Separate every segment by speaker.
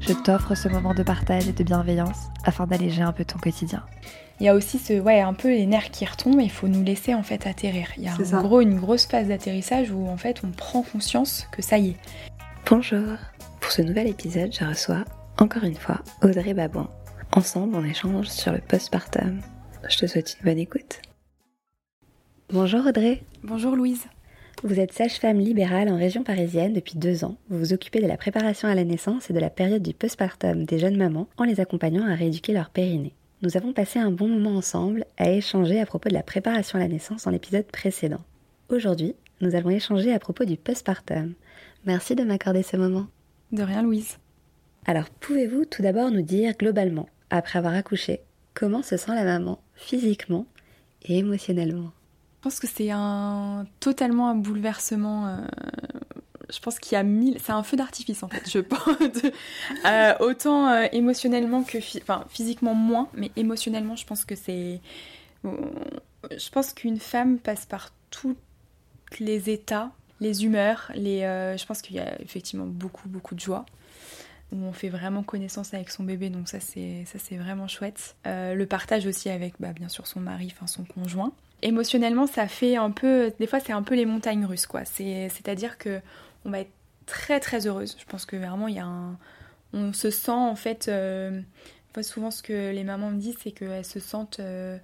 Speaker 1: je t'offre ce moment de partage et de bienveillance afin d'alléger un peu ton quotidien.
Speaker 2: Il y a aussi ce, ouais, un peu les nerfs qui retombent et il faut nous laisser en fait atterrir. Il y a en gros une grosse phase d'atterrissage où en fait on prend conscience que ça y est.
Speaker 1: Bonjour. Pour ce nouvel épisode, je reçois encore une fois Audrey Babouin. Ensemble, on échange sur le postpartum. Je te souhaite une bonne écoute. Bonjour Audrey.
Speaker 2: Bonjour Louise.
Speaker 1: Vous êtes sage-femme libérale en région parisienne depuis deux ans. Vous vous occupez de la préparation à la naissance et de la période du postpartum des jeunes mamans en les accompagnant à rééduquer leur périnée. Nous avons passé un bon moment ensemble à échanger à propos de la préparation à la naissance dans l'épisode précédent. Aujourd'hui, nous allons échanger à propos du postpartum. Merci de m'accorder ce moment.
Speaker 2: De rien Louise.
Speaker 1: Alors, pouvez-vous tout d'abord nous dire globalement, après avoir accouché, comment se sent la maman physiquement et émotionnellement?
Speaker 2: Je pense que c'est un totalement un bouleversement. Euh, je pense qu'il y a mille. C'est un feu d'artifice en fait. Je pense euh, autant euh, émotionnellement que enfin physiquement moins, mais émotionnellement, je pense que c'est. Je pense qu'une femme passe par tous les états, les humeurs, les. je pense qu'il y a effectivement beaucoup beaucoup de joie où on fait vraiment connaissance avec son bébé, donc ça c'est ça c'est vraiment chouette. le partage aussi avec bah, bien sûr son mari, enfin son conjoint émotionnellement, ça fait un peu. Des fois, c'est un peu les montagnes russes, quoi. C'est-à-dire que on va être très très heureuse. Je pense que vraiment, il y a un. On se sent en fait. Euh... souvent, ce que les mamans me disent, c'est qu'elles se sentent. Euh,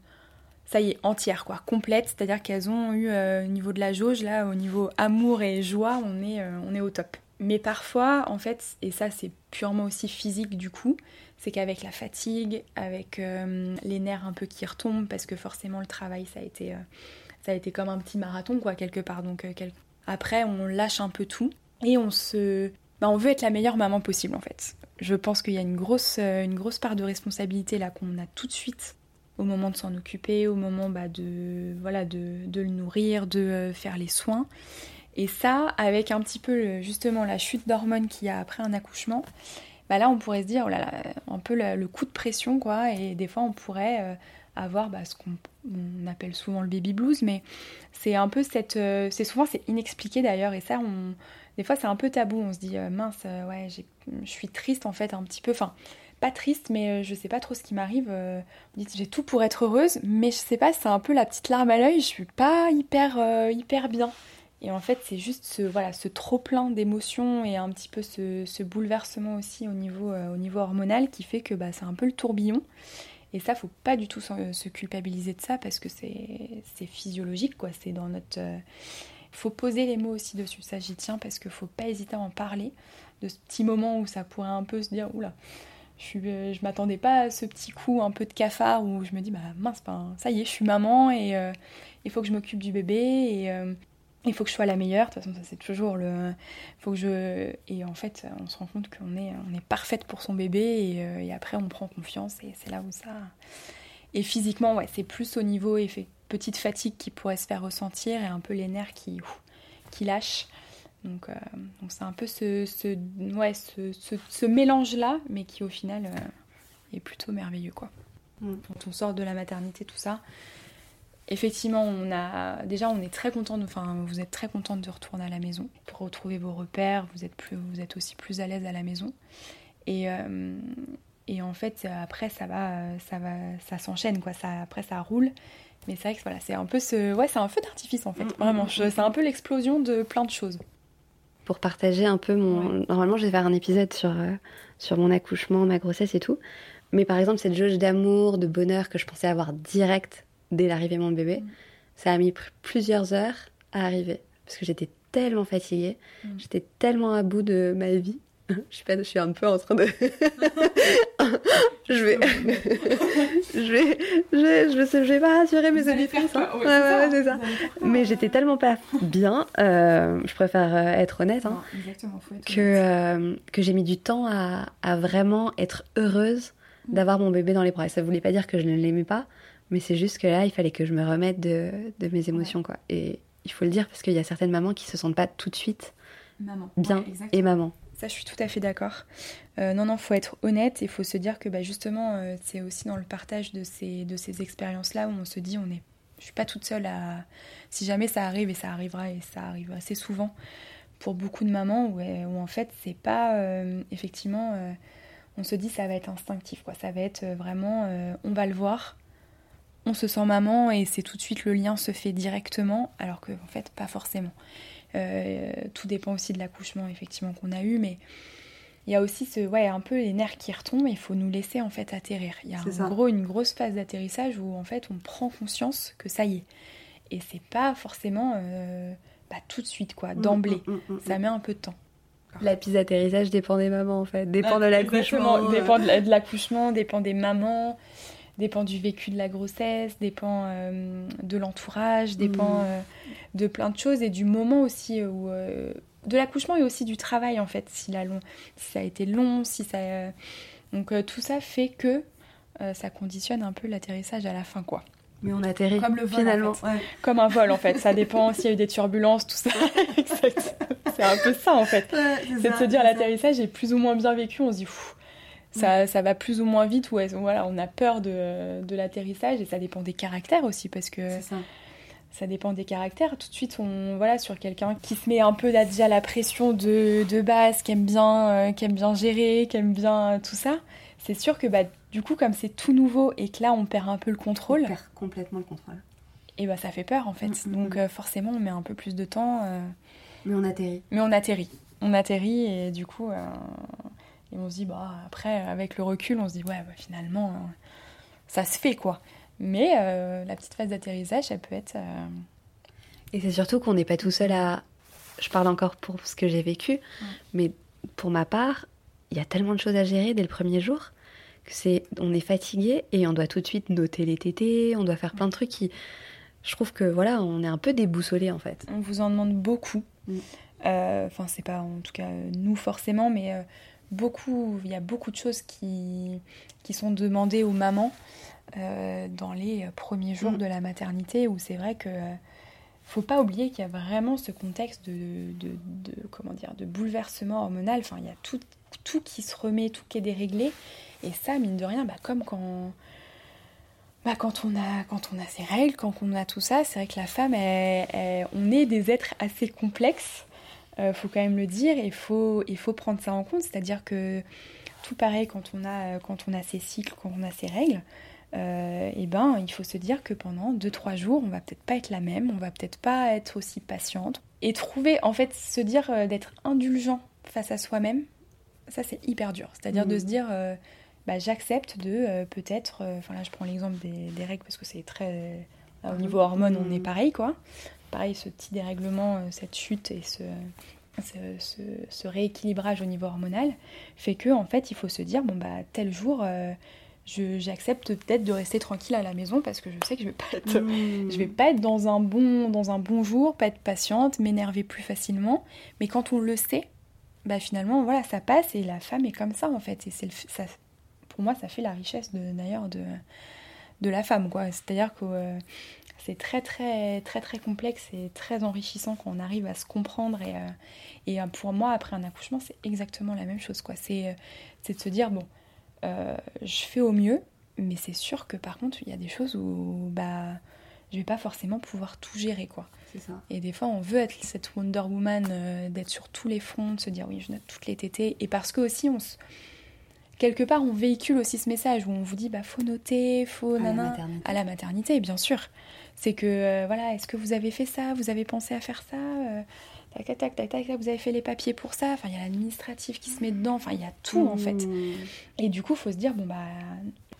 Speaker 2: ça y est, entières, quoi, complètes. C'est-à-dire qu'elles ont eu, euh, au niveau de la jauge, là, au niveau amour et joie, on est, euh, on est au top. Mais parfois, en fait, et ça c'est purement aussi physique du coup, c'est qu'avec la fatigue, avec euh, les nerfs un peu qui retombent, parce que forcément le travail ça a été, euh, ça a été comme un petit marathon quoi quelque part. Donc euh, après on lâche un peu tout et on se, bah, on veut être la meilleure maman possible en fait. Je pense qu'il y a une grosse, une grosse part de responsabilité là qu'on a tout de suite au moment de s'en occuper, au moment bah, de, voilà, de, de, le nourrir, de faire les soins. Et ça, avec un petit peu justement la chute d'hormones qu'il y a après un accouchement, bah là on pourrait se dire, oh là là, un peu le, coup de pression quoi, et des fois on pourrait euh, avoir bah, ce qu'on appelle souvent le baby blues, mais c'est un peu cette, euh, c'est souvent c'est inexpliqué d'ailleurs, et ça on, des fois c'est un peu tabou, on se dit euh, mince, ouais, je suis triste en fait un petit peu, enfin pas triste, mais je sais pas trop ce qui m'arrive. j'ai tout pour être heureuse, mais je sais pas, c'est un peu la petite larme à l'œil. Je suis pas hyper, hyper bien. Et en fait, c'est juste ce, voilà, ce trop-plein d'émotions et un petit peu ce, bouleversement aussi au niveau, euh, au niveau hormonal qui fait que bah, c'est un peu le tourbillon. Et ça, faut pas du tout se culpabiliser de ça parce que c'est physiologique, quoi. C'est dans notre. Euh, faut poser les mots aussi dessus. Ça, j'y tiens parce qu'il faut pas hésiter à en parler de ce petit moment où ça pourrait un peu se dire oula, je, ne euh, je m'attendais pas à ce petit coup un peu de cafard où je me dis bah mince, ben, ça y est, je suis maman et il faut que je m'occupe du bébé il faut que je sois la meilleure, de toute façon ça c'est toujours le... faut que je... Et en fait on se rend compte qu'on est, on est parfaite pour son bébé et, euh, après on prend confiance et c'est là où ça... Et physiquement ouais c'est plus au niveau effet, petite fatigue qui pourrait se faire ressentir et un peu les nerfs qui, qui lâchent. Donc euh, donc c'est un peu ce, ce, ouais, ce, ce, mélange-là mais qui au final euh, est plutôt merveilleux quoi. Mm. Quand on sort de la maternité tout ça, Effectivement, on a déjà on est très content, enfin vous êtes très contente de retourner à la maison pour retrouver vos repères. Vous êtes plus, vous êtes aussi plus à l'aise à la maison. Et, euh, et en fait après ça va, ça va, ça s'enchaîne quoi. Ça après ça roule. Mais c'est vrai que voilà, c'est un peu ce, ouais, c'est un feu d'artifice en fait. Mm, mm, Vraiment, mm, c'est un peu l'explosion de plein de choses.
Speaker 1: Pour partager un peu mon, normalement je vais faire un épisode sur euh, sur mon accouchement, ma grossesse et tout. Mais par exemple cette jauge d'amour, de bonheur que je pensais avoir direct dès l'arrivée de mon bébé. Mm. Ça a mis plusieurs heures à arriver parce que j'étais tellement fatiguée, mm. j'étais tellement à bout de ma vie je suis pas, je suis un peu en train de. je vais, je vais, je vais, je vais, je vais pas rassurer mes auditrices. hein. Ouais, ouais, ça. Mais j'étais tellement pas bien, euh, je préfère euh, être honnête, hein,
Speaker 2: Exactement, faut être
Speaker 1: que, euh, que j'ai mis du temps à, à vraiment être heureuse d'avoir mon bébé dans les bras. Et ça voulait pas dire que je ne l'aimais pas, mais c'est juste que là, il fallait que je me remette de, de mes émotions, quoi. Et il faut le dire parce qu'il y a certaines mamans qui se sentent pas tout de suite
Speaker 2: maman.
Speaker 1: bien
Speaker 2: Ouais,
Speaker 1: et maman.
Speaker 2: Ça, je suis tout à fait d'accord. Euh, non, non, faut être honnête et faut se dire que bah, justement, euh, c'est aussi dans le partage de ces, de ces expériences-là où on se dit, on est, je suis pas toute seule à. Si jamais ça arrive et ça arrivera et ça arrive assez souvent pour beaucoup de mamans où, où en fait c'est pas euh, effectivement, euh, on se dit ça va être instinctif quoi, ça va être vraiment, on va le voir, on se sent maman et c'est tout de suite le lien se fait directement alors que en fait pas forcément. Euh, tout dépend aussi de l'accouchement effectivement qu'on a eu, mais il y a aussi ce, ouais, un peu les nerfs qui retombent. Il faut nous laisser en fait atterrir. Il y a en gros une grosse phase d'atterrissage où en fait on prend conscience que ça y est. Et c'est pas forcément euh, bah, tout de suite quoi, d'emblée.
Speaker 3: Mm, mm, mm, mm.
Speaker 2: Ça met un peu de temps.
Speaker 1: La piste d'atterrissage dépend des mamans en fait, dépend de l'accouchement.
Speaker 2: Exactement, dépend de l'accouchement, dépend des mamans, dépend du vécu de la grossesse, dépend euh, de l'entourage, dépend
Speaker 3: Mm.
Speaker 2: euh, de plein de choses et du moment aussi où euh, de l'accouchement et aussi du travail en fait, si, la long, si ça a été long, si ça donc tout ça fait que ça conditionne un peu l'atterrissage à la fin quoi.
Speaker 1: Mais on atterrit
Speaker 2: Comme le vol,
Speaker 1: finalement.
Speaker 2: en Comme un vol en fait, ça dépend s'il y a eu des turbulences, tout ça. C'est un peu ça en fait. C'est de se dire l'atterrissage est plus ou moins bien vécu, on se dit Pfff, ça, ça va plus ou moins vite ou voilà, on a peur de, de l'atterrissage et ça dépend des caractères aussi parce que
Speaker 3: ça.
Speaker 2: ça dépend des caractères. Tout de suite, on voilà sur quelqu'un qui se met un peu là, déjà la pression de, de base, qui aime bien, euh, qui aime bien gérer, qui aime bien euh, tout ça. C'est sûr que bah du coup, comme c'est tout nouveau et que là on perd un peu le contrôle,
Speaker 3: On perd complètement le contrôle.
Speaker 2: et bah ça fait peur en fait.
Speaker 3: Mm, mm,
Speaker 2: Donc
Speaker 3: mm.
Speaker 2: euh, forcément, on met un peu plus de temps. euh,
Speaker 3: Mais on atterrit.
Speaker 2: mais on atterrit. On atterrit et du coup, et on se dit, bah, après, avec le recul, on se dit, ouais, bah, finalement, euh, ça se fait quoi. Mais euh, la petite phase d'atterrissage, ça peut être. euh,
Speaker 1: Et c'est surtout qu'on n'est pas tout seul à. Je parle encore pour ce que j'ai vécu, mais pour ma part, il y a tellement de choses à gérer dès le premier jour que c'est. On est fatigué et on doit tout de suite noter les tétés, on doit faire plein de trucs qui. Je trouve que voilà, on est un peu déboussolé en fait.
Speaker 2: on vous en demande beaucoup.
Speaker 3: Mm.
Speaker 2: Euh, Enfin, c'est pas en tout cas nous forcément, mais beaucoup. Il y a beaucoup de choses qui, qui sont demandées aux mamans euh, dans les premiers jours
Speaker 3: Mm.
Speaker 2: de la maternité, où c'est vrai que euh, faut pas oublier qu'il y a vraiment ce contexte de, de, de- comment dire de bouleversement hormonal. Enfin, il y a tout, tout qui se remet, tout qui est déréglé, et ça, mine de rien, bah, comme quand bah, quand, on a, quand on a ses règles, quand on a tout ça, c'est vrai que la femme, elle- elle- on est des êtres assez complexes, euh, faut quand même le dire, et il faut, il faut prendre ça en compte, c'est-à-dire que tout pareil quand on a, quand on a ses cycles, quand on a ses règles, euh, et ben, il faut se dire que pendant 2-3 jours, on va peut-être pas être la même, on va peut-être pas être aussi patiente, et trouver, en fait, se dire euh, d'être indulgent face à soi-même, ça c'est hyper dur, c'est-à-dire de
Speaker 3: Mhm.
Speaker 2: se dire... euh, bah, j'accepte de peut-être, enfin là je prends l'exemple des, des règles parce que c'est très, là, au niveau hormones on est
Speaker 3: Mhm.
Speaker 2: pareil quoi. Pareil ce petit dérèglement, euh, cette chute et ce, ce, ce- ce rééquilibrage au niveau hormonal fait que en fait il faut se dire bon bah tel jour euh, je- j'accepte peut-être de rester tranquille à la maison parce que je sais que je vais pas être,
Speaker 3: Mm.
Speaker 2: je vais pas être dans un bon dans un bon jour, pas être patiente, m'énerver plus facilement. Mais quand on le sait, bah finalement voilà ça passe et la femme est comme ça en fait et c'est ça pour moi ça fait la richesse de d'ailleurs de de la femme quoi. C'est-à-dire que euh, c'est très très très très complexe et très enrichissant quand on arrive à se comprendre et euh, et euh, pour moi après un accouchement c'est exactement la même chose quoi. C'est euh, c'est de se dire bon euh, je fais au mieux mais c'est sûr que par contre il y a des choses où bah je vais pas forcément pouvoir tout gérer quoi.
Speaker 3: Ça.
Speaker 2: Et des fois, on veut être cette Wonder Woman, euh, d'être sur tous les fronts, de se dire oui, je note toutes les tétées. Et parce que aussi, on se... quelque part, on véhicule aussi ce message où on vous dit bah faut noter, faut
Speaker 3: À la
Speaker 2: nana. À la maternité, bien sûr. C'est que euh, voilà, est-ce que vous avez fait ça? Vous avez pensé à faire ça? Euh, Tac, tac, tac, tac, tac, tac, vous avez fait les papiers pour ça? Enfin, il y a l'administratif qui se met dedans. Enfin, il y a tout en fait.
Speaker 3: Mm.
Speaker 2: Et du coup, faut se dire, bon, bah,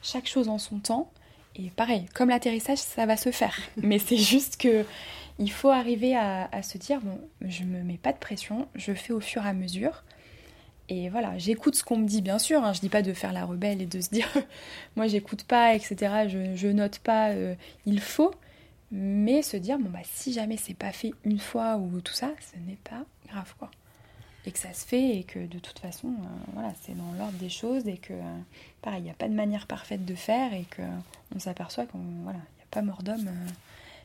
Speaker 2: chaque chose en son temps. Et pareil, comme l'atterrissage, ça va se faire. Mais c'est juste que il faut arriver à, à se dire, bon, je me mets pas de pression, je fais au fur et à mesure. Et voilà, j'écoute ce qu'on me dit, bien sûr. Hein, je dis pas de faire la rebelle et de se dire, moi j'écoute pas, etc. Je, je note pas, euh, il faut. Mais se dire, bon bah si jamais c'est pas fait une fois ou tout ça, ce n'est pas grave quoi. Et que ça se fait et que de toute façon, euh, voilà, c'est dans l'ordre des choses et que, euh, pareil, il n'y a pas de manière parfaite de faire et que on s'aperçoit qu'on, voilà, il n'y a pas mort d'homme,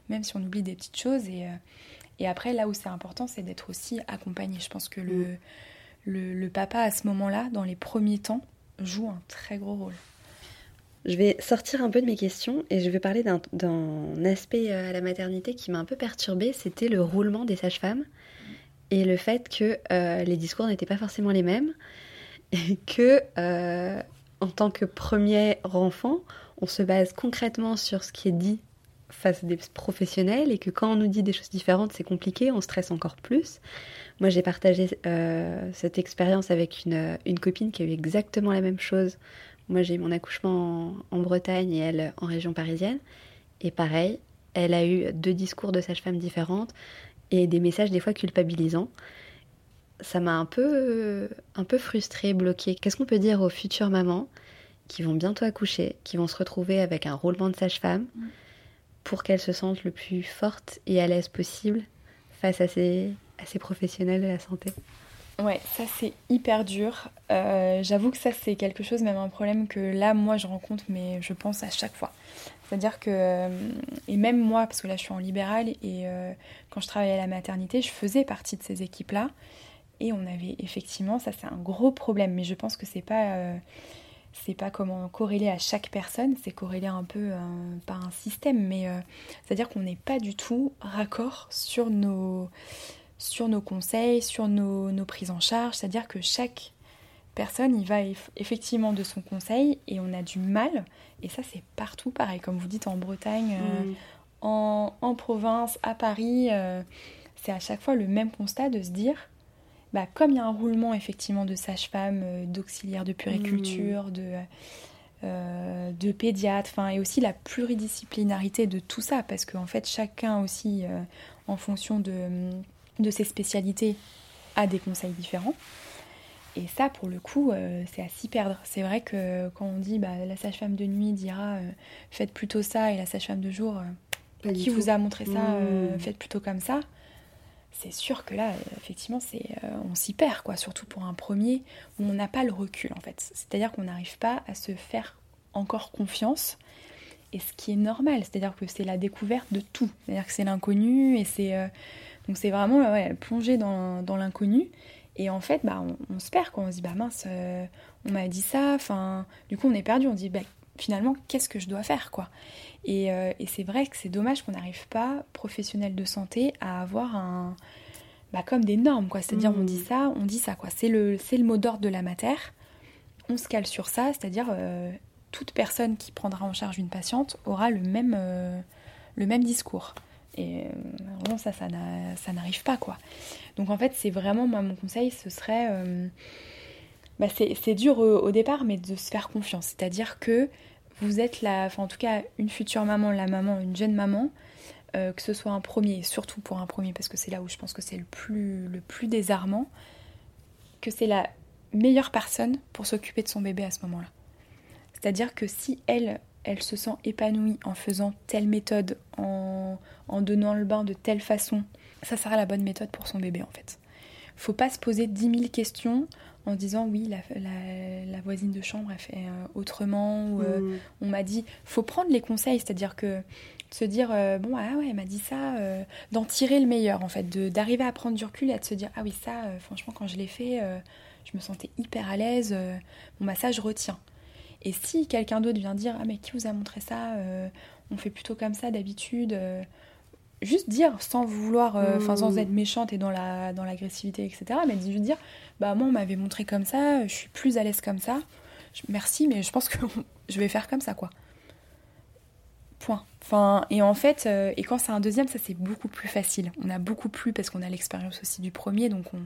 Speaker 2: même si on oublie des petites choses. Et, et après, là où c'est important, c'est d'être aussi accompagné. Je pense que le, le, le papa, à ce moment-là, dans les premiers temps, joue un très gros rôle.
Speaker 1: Je vais sortir un peu de mes questions et je vais parler d'un aspect à la maternité qui m'a un peu perturbée, c'était le roulement des sages-femmes et le fait que euh, les discours n'étaient pas forcément les mêmes et que euh, en tant que premier enfant, on se base concrètement sur ce qui est dit face des professionnels et que quand on nous dit des choses différentes, c'est compliqué, on stresse encore plus. Moi, j'ai partagé euh, cette expérience avec une, copine qui a eu exactement la même chose moi, j'ai eu mon accouchement en, Bretagne et elle en région parisienne. Et pareil, elle a eu deux discours de sage-femme différentes et des messages des fois culpabilisants. Ça m'a un peu, un peu frustrée, bloquée. Qu'est-ce qu'on peut dire aux futures mamans qui vont bientôt accoucher, qui vont se retrouver avec un roulement de sage-femme pour qu'elles se sentent le plus fortes et à l'aise possible face à ces, à ces professionnels de la santé?
Speaker 2: Ouais, ça c'est hyper dur. Euh, j'avoue que ça c'est quelque chose, même un problème que là moi je rencontre, mais je pense à chaque fois. C'est-à-dire que, euh, et même moi, parce que là je suis en libéral, et euh, quand je travaillais à la maternité, je faisais partie de ces équipes-là. Et on avait effectivement, ça c'est un gros problème, mais je pense que c'est pas, c'est pas comment corréler à chaque personne, c'est corréler un peu par un système, mais c'est-à-dire qu'on n'est pas du tout raccord sur nos sur nos conseils, sur nos, prises en charge, c'est-à-dire que chaque personne y va effectivement de son conseil et on a du mal, et ça c'est partout pareil, comme vous dites en Bretagne, euh, en, province, à Paris, euh, c'est à chaque fois le même constat de se dire, bah, comme il y a un roulement effectivement de sage-femme, euh, d'auxiliaire de puriculture, mmh. de... de pédiatre, enfin, et aussi la pluridisciplinarité de tout ça, parce qu'en fait, chacun aussi, en fonction de, de ses spécialités a des conseils différents. Et ça, pour le coup, euh, c'est à s'y perdre. C'est vrai que quand on dit bah, la sage-femme de nuit dira euh, faites plutôt ça, et la sage-femme de jour, euh, qui vous a montré ça, mmh. faites plutôt comme ça, c'est sûr que là, effectivement, c'est on s'y perd, quoi. Surtout pour un premier où on n'a pas le recul, en fait. C'est-à-dire qu'on n'arrive pas à se faire encore confiance. Et ce qui est normal, c'est-à-dire que c'est la découverte de tout. C'est-à-dire que c'est l'inconnu et c'est donc c'est vraiment ouais, plonger dans, dans l'inconnu. Et en fait, bah, on, se perd quand on se dit, bah mince, euh, on m'a dit ça. Enfin, du coup, on est perdu. On dit, bah, finalement, qu'est-ce que je dois faire, quoi? Et, euh, et c'est vrai que c'est dommage qu'on n'arrive pas, professionnel de santé, à avoir un, bah, comme des normes, quoi. C'est-à-dire, on dit mmh. ça, on dit ça, quoi. C'est le, mot d'ordre de la matière. On se cale sur ça, c'est-à-dire, euh, toute personne qui prendra en charge une patiente aura le même, le même discours. Et euh, vraiment, ça, ça n'arrive pas, quoi. Donc en fait, c'est vraiment, moi, mon conseil, ce serait... Euh, bah, c'est dur au, départ, mais de se faire confiance. C'est-à-dire que vous êtes la... En tout cas, une future maman, la maman, une jeune maman, euh, que ce soit un premier, surtout pour un premier, parce que c'est là où je pense que c'est le plus, le plus désarmant, que c'est la meilleure personne pour s'occuper de son bébé à ce moment-là. C'est-à-dire que si elle, elle se sent épanouie en faisant telle méthode, en, donnant le bain de telle façon, ça sera la bonne méthode pour son bébé en fait. Faut pas se poser 10 000 questions en disant oui, la, voisine de chambre a fait euh, autrement, ou euh, mm. on m'a dit. Faut prendre les conseils, c'est-à-dire que se dire euh, bon ah ouais elle m'a dit ça d'en tirer le meilleur en fait d'arriver à prendre du recul et à se dire ah oui ça franchement quand je l'ai fait je me sentais hyper à l'aise bon bah ça je retiens et si quelqu'un d'autre vient dire Ah, mais qui vous a montré ça euh, On fait plutôt comme ça d'habitude. Euh, juste dire sans vouloir, euh, enfin sans mmh. être méchante et dans la dans l'agressivité, etc. Mais juste dire Bah, moi, on m'avait montré comme ça, je suis plus à l'aise comme ça. Merci, mais je pense que je vais faire comme ça, quoi. Point. Enfin, et en fait, et quand c'est un deuxième, ça c'est beaucoup plus facile. On a beaucoup plus parce qu'on a l'expérience aussi du premier, donc on,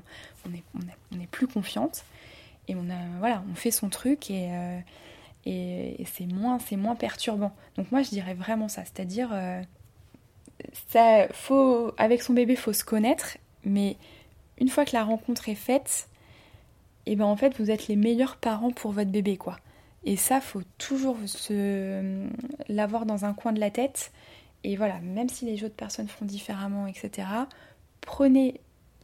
Speaker 2: on, est, on, est, plus confiante. Et on a, voilà, on fait son truc et, et, c'est moins, moins perturbant. Donc moi je dirais vraiment ça, c'est-à-dire euh, ça, faut, avec son bébé faut se connaître, mais une fois que la rencontre est faite, et ben en fait vous êtes les meilleurs parents pour votre bébé quoi. Et ça, faut toujours se l'avoir dans un coin de la tête. Et voilà, même si les autres personnes font différemment, etc., prenez,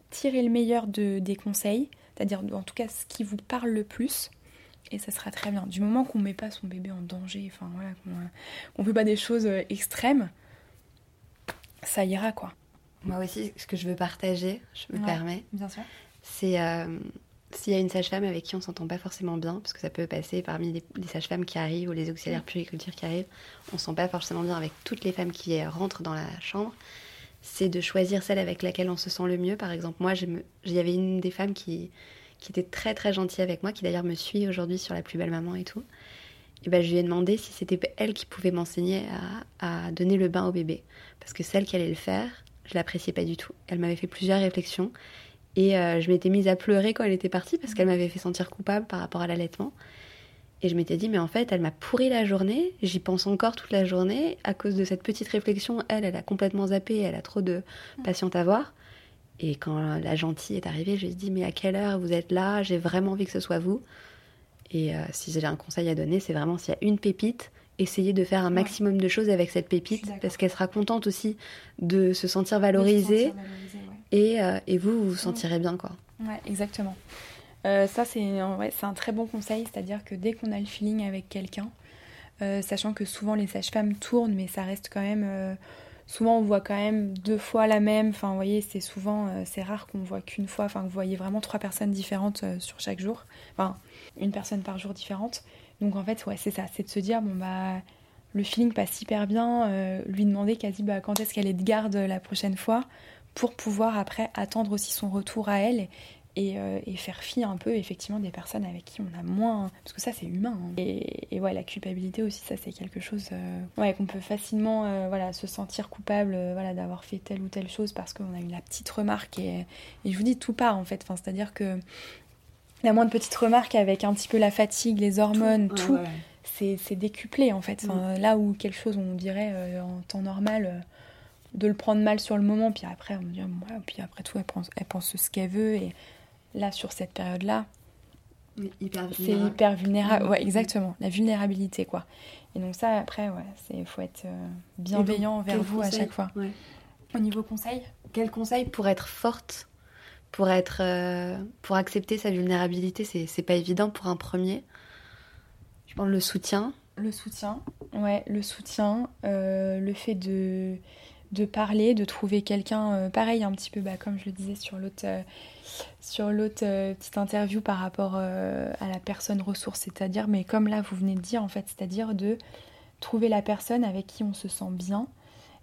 Speaker 2: tirez le meilleur de, des conseils, c'est-à-dire en tout cas ce qui vous parle le plus, et ça sera très bien. Du moment qu'on ne met pas son bébé en danger, enfin voilà, qu'on ne fait pas des choses euh, extrêmes, ça ira quoi.
Speaker 1: Moi aussi, ce que je veux partager, je me permets,
Speaker 2: bien sûr.
Speaker 1: c'est euh, s'il y a une sage-femme avec qui on s'entend pas forcément bien, parce que ça peut passer parmi les, sages-femmes qui arrivent ou les auxiliaires puériculture qui arrivent, on ne sent pas forcément bien avec toutes les femmes qui rentrent dans la chambre, c'est de choisir celle avec laquelle on se sent le mieux. Par exemple, moi, il y avait une des femmes qui, qui était très très gentille avec moi, qui d'ailleurs me suit aujourd'hui sur La plus belle maman et tout. Et ben, je lui ai demandé si c'était elle qui pouvait m'enseigner à, donner le bain au bébé. Parce que celle qui allait le faire, je l'appréciais pas du tout. Elle m'avait fait plusieurs réflexions et euh, je m'étais mise à pleurer quand elle était partie parce qu'elle m'avait fait sentir coupable par rapport à l'allaitement. Et je m'étais dit, mais en fait, elle m'a pourri la journée, j'y pense encore toute la journée. À cause de cette petite réflexion, elle, elle a complètement zappé, elle a trop de patientes à voir. Et quand la gentille est arrivée, je lui ai dit, mais à quelle heure vous êtes là? J'ai vraiment envie que ce soit vous. Et euh, si j'ai un conseil à donner, c'est vraiment s'il y a une pépite, essayez de faire un maximum de choses avec cette pépite, parce qu'elle sera contente aussi de se sentir valorisée. Euh, et, vous, vous vous sentirez bien, quoi.
Speaker 2: Ouais, exactement. Euh, ça, c'est ouais, un très bon conseil, c'est-à-dire que dès qu'on a le feeling avec quelqu'un, sachant que souvent les sages-femmes tournent, mais ça reste quand même. Souvent, on voit quand même deux fois la même. Enfin, vous voyez, c'est souvent. c'est rare qu'on voit qu'une fois. Enfin, vous voyez vraiment trois personnes différentes sur chaque jour. Enfin, une personne par jour différente. Donc, en fait, ouais, c'est ça. C'est de se dire, bon, bah. Le feeling passe hyper bien, lui demander quasi bah, quand est-ce qu'elle est de garde la prochaine fois, pour pouvoir après attendre aussi son retour à elle euh, et, faire fi un peu effectivement des personnes avec qui on a moins parce que ça c'est humain hein. et, ouais la culpabilité aussi ça c'est quelque chose euh, ouais qu'on peut facilement euh, voilà se sentir coupable voilà d'avoir fait telle ou telle chose parce qu'on a eu la petite remarque et, je vous dis tout part en fait enfin c'est à dire que la moindre petite remarque avec un petit peu la fatigue les hormones tout, c'est décuplé en fait mm. là où quelque chose on dirait en temps normal de le prendre mal sur le moment, puis après, on dit, ouais, puis après tout, elle pense, elle pense ce qu'elle veut, et là, sur cette période-là, c'est hyper vulnérable. Ouais, exactement, la vulnérabilité, quoi. Et donc ça, après, ouais, il faut être euh, bienveillant envers vous à chaque fois. Au niveau conseil
Speaker 1: Quel conseil pour être forte pour être euh, pour accepter sa vulnérabilité c'est pas évident pour un premier je pense le soutien
Speaker 2: le soutien ouais le soutien euh, le fait de de parler, de trouver quelqu'un euh, pareil, un petit peu bah, comme je le disais sur l'autre euh, sur l'autre euh, petite interview par rapport à la personne ressource, c'est-à-dire, mais comme là vous venez de dire en fait, c'est-à-dire de trouver la personne avec qui on se sent bien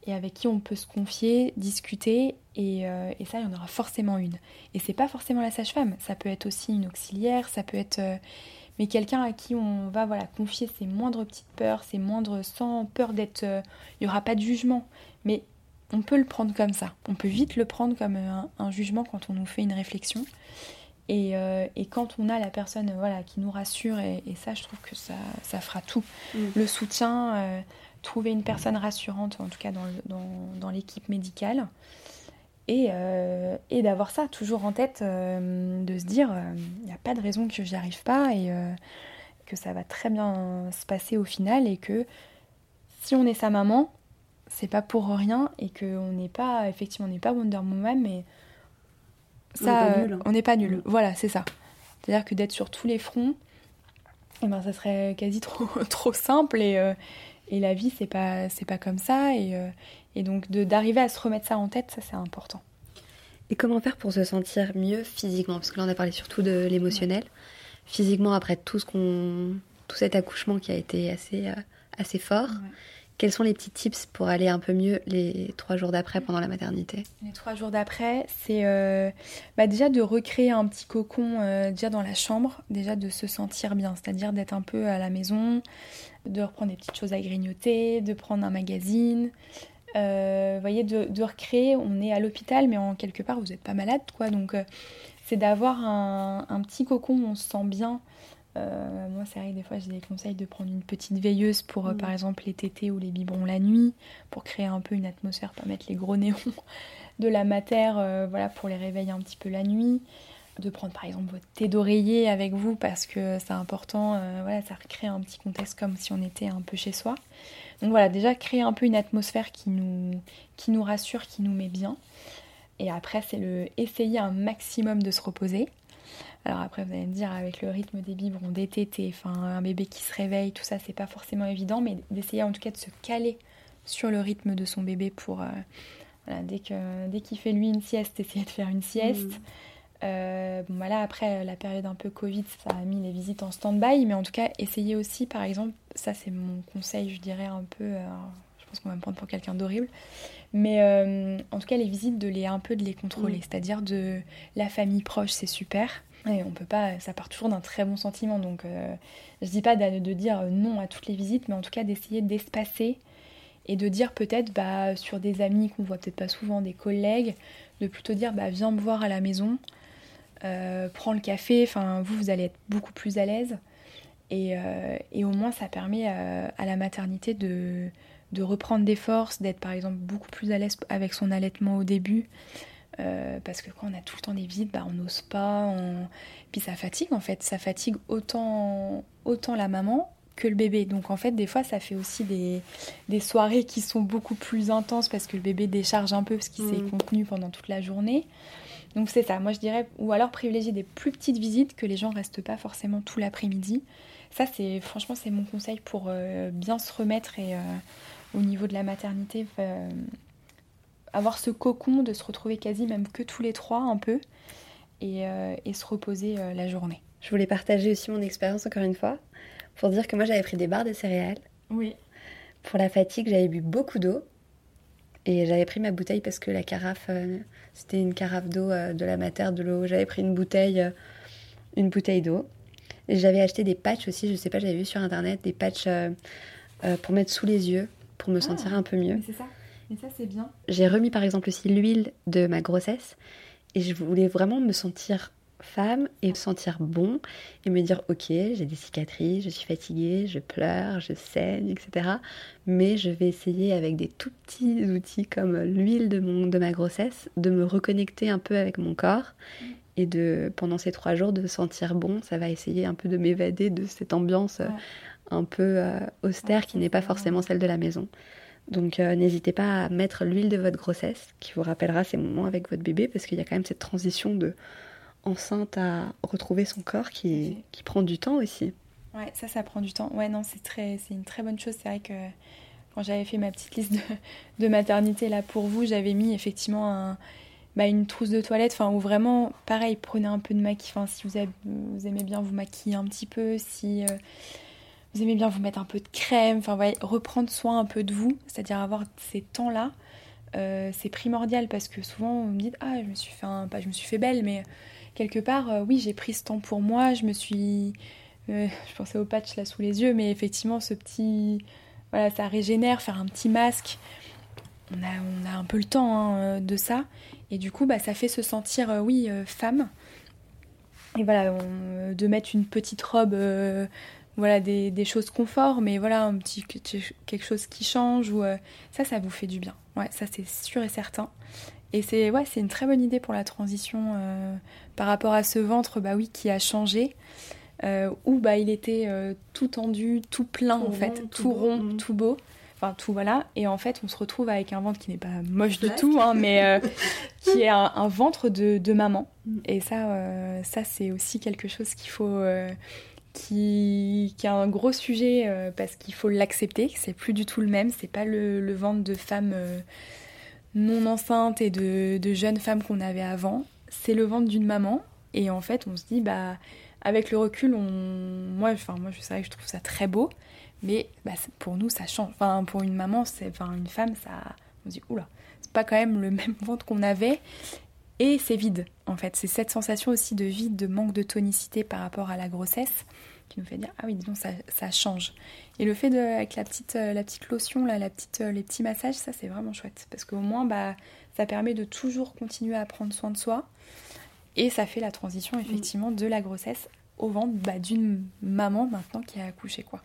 Speaker 2: et avec qui on peut se confier, discuter, et, et ça, il y en aura forcément une. Et c'est pas forcément la sage-femme, ça peut être aussi une auxiliaire, ça peut être mais quelqu'un à qui on va voilà confier ses moindres petites peurs, ses moindres sans peur d'être, il n'y aura pas de jugement, mais on peut le prendre comme ça. On peut vite le prendre comme un, jugement quand on nous fait une réflexion. Euh, et, quand on a la personne voilà, qui nous rassure, et, ça, je trouve que ça, ça fera tout. Mm. Le soutien, euh, trouver une personne rassurante, en tout cas dans, l'équipe médicale. Euh, et, d'avoir ça toujours en tête, de se dire, il n'y a pas de raison que j'y arrive pas et que ça va très bien se passer au final et que si on est sa maman, c'est pas pour rien et qu'on n'est pas, effectivement, on n'est pas Wonder Woman, mais ça, on n'est pas nul. Hein. Voilà, c'est ça. C'est-à-dire que d'être sur tous les fronts, eh ben, ça serait quasi trop, trop simple et, euh, et la vie, c'est pas, c'est pas comme ça. Et, euh, et donc, d'arriver à se remettre ça en tête, ça, c'est important.
Speaker 1: Et comment faire pour se sentir mieux physiquement? Parce que là, on a parlé surtout de l'émotionnel. Physiquement, après tout, ce qu'on, tout cet accouchement qui a été assez, euh, assez fort. Quels sont les petits tips pour aller un peu mieux les trois jours d'après pendant la maternité?
Speaker 2: Les trois jours d'après, c'est euh, bah déjà de recréer un petit cocon euh, déjà dans la chambre, déjà de se sentir bien, c'est-à-dire d'être un peu à la maison, de reprendre des petites choses à grignoter, de prendre un magazine. Euh, vous voyez, de, recréer, on est à l'hôpital, mais en quelque part, vous n'êtes pas malade, quoi. Donc, c'est d'avoir un, un, petit cocon où on se sent bien, euh, moi, c'est vrai que des fois, j'ai des conseils de prendre une petite veilleuse pour, euh, mm. par exemple, les tétés ou les biberons la nuit, pour créer un peu une atmosphère, pas mettre les gros néons de la matière, euh, voilà, pour les réveiller un petit peu la nuit. de prendre par exemple votre thé d'oreiller avec vous parce que c'est important, voilà, ça recrée un petit contexte comme si on était un peu chez soi. Donc voilà, déjà créer un peu une atmosphère qui nous, qui nous rassure, qui nous met bien. Et après, c'est le essayer un maximum de se reposer. Alors après, vous allez me dire, avec le rythme des biberons, des tétés, enfin un bébé qui se réveille, tout ça, c'est pas forcément évident, mais d'essayer en tout cas de se caler sur le rythme de son bébé pour, euh, voilà, dès qu'il dès qu'il fait lui une sieste, essayer de faire une sieste. Mmh. Euh, bon, voilà, après la période un peu Covid, ça a mis les visites en stand-by, mais en tout cas, essayez aussi, par exemple, ça c'est mon conseil, je dirais un peu, euh, pense qu'on va me prendre pour quelqu'un d'horrible, mais euh, en tout cas, les visites, de les un peu de les contrôler, c'est-à-dire de la famille proche, c'est super. Et on peut pas, ça part toujours d'un très bon sentiment, donc je dis pas de, de, dire non à toutes les visites, mais en tout cas d'essayer d'espacer et de dire peut-être bah, sur des amis qu'on voit peut-être pas souvent, des collègues, de plutôt dire bah, viens me voir à la maison, euh, prends le café, enfin vous, vous allez être beaucoup plus à l'aise. Et, euh, et, au moins, ça permet euh, à la maternité de, de reprendre des forces, d'être par exemple beaucoup plus à l'aise avec son allaitement au début. parce que quand on a tout le temps des visites, bah, on n'ose pas. Puis ça fatigue en fait. Ça fatigue autant, autant la maman que le bébé. Donc en fait, des fois, ça fait aussi des, des soirées qui sont beaucoup plus intenses parce que le bébé décharge un peu parce qu'il s'est mmh. contenu pendant toute la journée. Donc c'est ça, moi je dirais, ou alors privilégier des plus petites visites que les gens restent pas forcément tout l'après-midi. Ça c'est franchement c'est mon conseil pour euh, bien se remettre et euh, au niveau de la maternité euh, avoir ce cocon de se retrouver quasi même que tous les trois un peu et, et se reposer la journée.
Speaker 1: Je voulais partager aussi mon expérience encore une fois pour dire que moi j'avais pris des barres de céréales.
Speaker 2: Oui.
Speaker 1: Pour la fatigue j'avais bu beaucoup d'eau et j'avais pris ma bouteille parce que la carafe, euh, c'était une carafe d'eau euh, de la mater, de l'eau. J'avais pris une bouteille, euh, une bouteille d'eau. Et j'avais acheté des patchs aussi, je sais pas, j'avais vu sur internet des patchs pour mettre sous les yeux, pour me sentir ah, un peu mieux.
Speaker 2: C'est ça. Et ça, c'est bien.
Speaker 1: J'ai remis par exemple aussi l'huile de ma grossesse et je voulais vraiment me sentir femme et me sentir bon et me dire ok j'ai des cicatrices, je suis fatiguée, je pleure, je saigne, etc. Mais je vais essayer avec des tout petits outils comme l'huile de, mon, de ma grossesse de me reconnecter un peu avec mon corps et de pendant ces trois jours de sentir bon. Ça va essayer un peu de m'évader de cette ambiance euh, un peu euh, austère qui n'est pas forcément celle de la maison. Donc euh, n'hésitez pas à mettre l'huile de votre grossesse qui vous rappellera ces moments avec votre bébé parce qu'il y a quand même cette transition de enceinte à retrouver son corps qui, qui prend du temps aussi.
Speaker 2: Ouais, ça, ça prend du temps. Ouais, non, c'est très, c'est une très bonne chose. C'est vrai que quand j'avais fait ma petite liste de, de maternité là pour vous, j'avais mis effectivement un, bah, une trousse de toilette, enfin où vraiment, pareil, prenez un peu de maquillage. Enfin, si vous, avez, vous, aimez bien vous maquiller un petit peu, si euh, vous aimez bien vous mettre un peu de crème, enfin, ouais, reprendre soin un peu de vous, c'est-à-dire avoir ces temps-là. Euh, c'est primordial parce que souvent on me dit ah je me suis fait un, pas je me suis fait belle mais quelque part, euh, oui, j'ai pris ce temps pour moi. Je me suis. Euh, je pensais au patch là sous les yeux, mais effectivement, ce petit. Voilà, ça régénère, faire un petit masque. On a, on a un peu le temps hein, de ça. Et du coup, bah, ça fait se sentir, oui, femme. Et voilà, de mettre une petite robe, voilà, des, des, choses confort, mais voilà, un petit quelque chose qui change. Ou, ça, ça vous fait du bien. Ouais, ça, c'est sûr et certain. Et c'est ouais, c'est une très bonne idée pour la transition euh, par rapport à ce ventre bah oui, qui a changé, euh, où bah, il était euh, tout tendu, tout plein en fait, tout, rond, mm. tout beau. Enfin, tout voilà. Et en fait, on se retrouve avec un ventre qui n'est pas moche du tout, hein, mais qui est un, ventre de, de, maman. Mm. Et ça, ça c'est aussi quelque chose qu'il faut. Qui, est un gros sujet parce qu'il faut l'accepter, c'est plus du tout le même, c'est pas le, ventre de femme non enceinte et de, jeunes femmes qu'on avait avant, c'est le ventre d'une maman. Et en fait, on se dit, bah, avec le recul, on... moi, enfin, moi, je sais que je trouve ça très beau, mais bah, pour nous, ça change. Enfin, pour une maman, c'est, enfin, une femme, ça, on se dit, oula, c'est pas quand même le même ventre qu'on avait. Et c'est vide, en fait. C'est cette sensation aussi de vide, de manque de tonicité par rapport à la grossesse qui nous fait dire, ah oui, disons, ça, ça change. Et le fait de, avec la petite, euh, la petite lotion, là, la petite, euh, les petits massages, ça c'est vraiment chouette. Parce qu'au moins, bah, ça permet de toujours continuer à prendre soin de soi. Et ça fait la transition effectivement de la grossesse au ventre bah, d'une maman maintenant qui a accouché. quoi.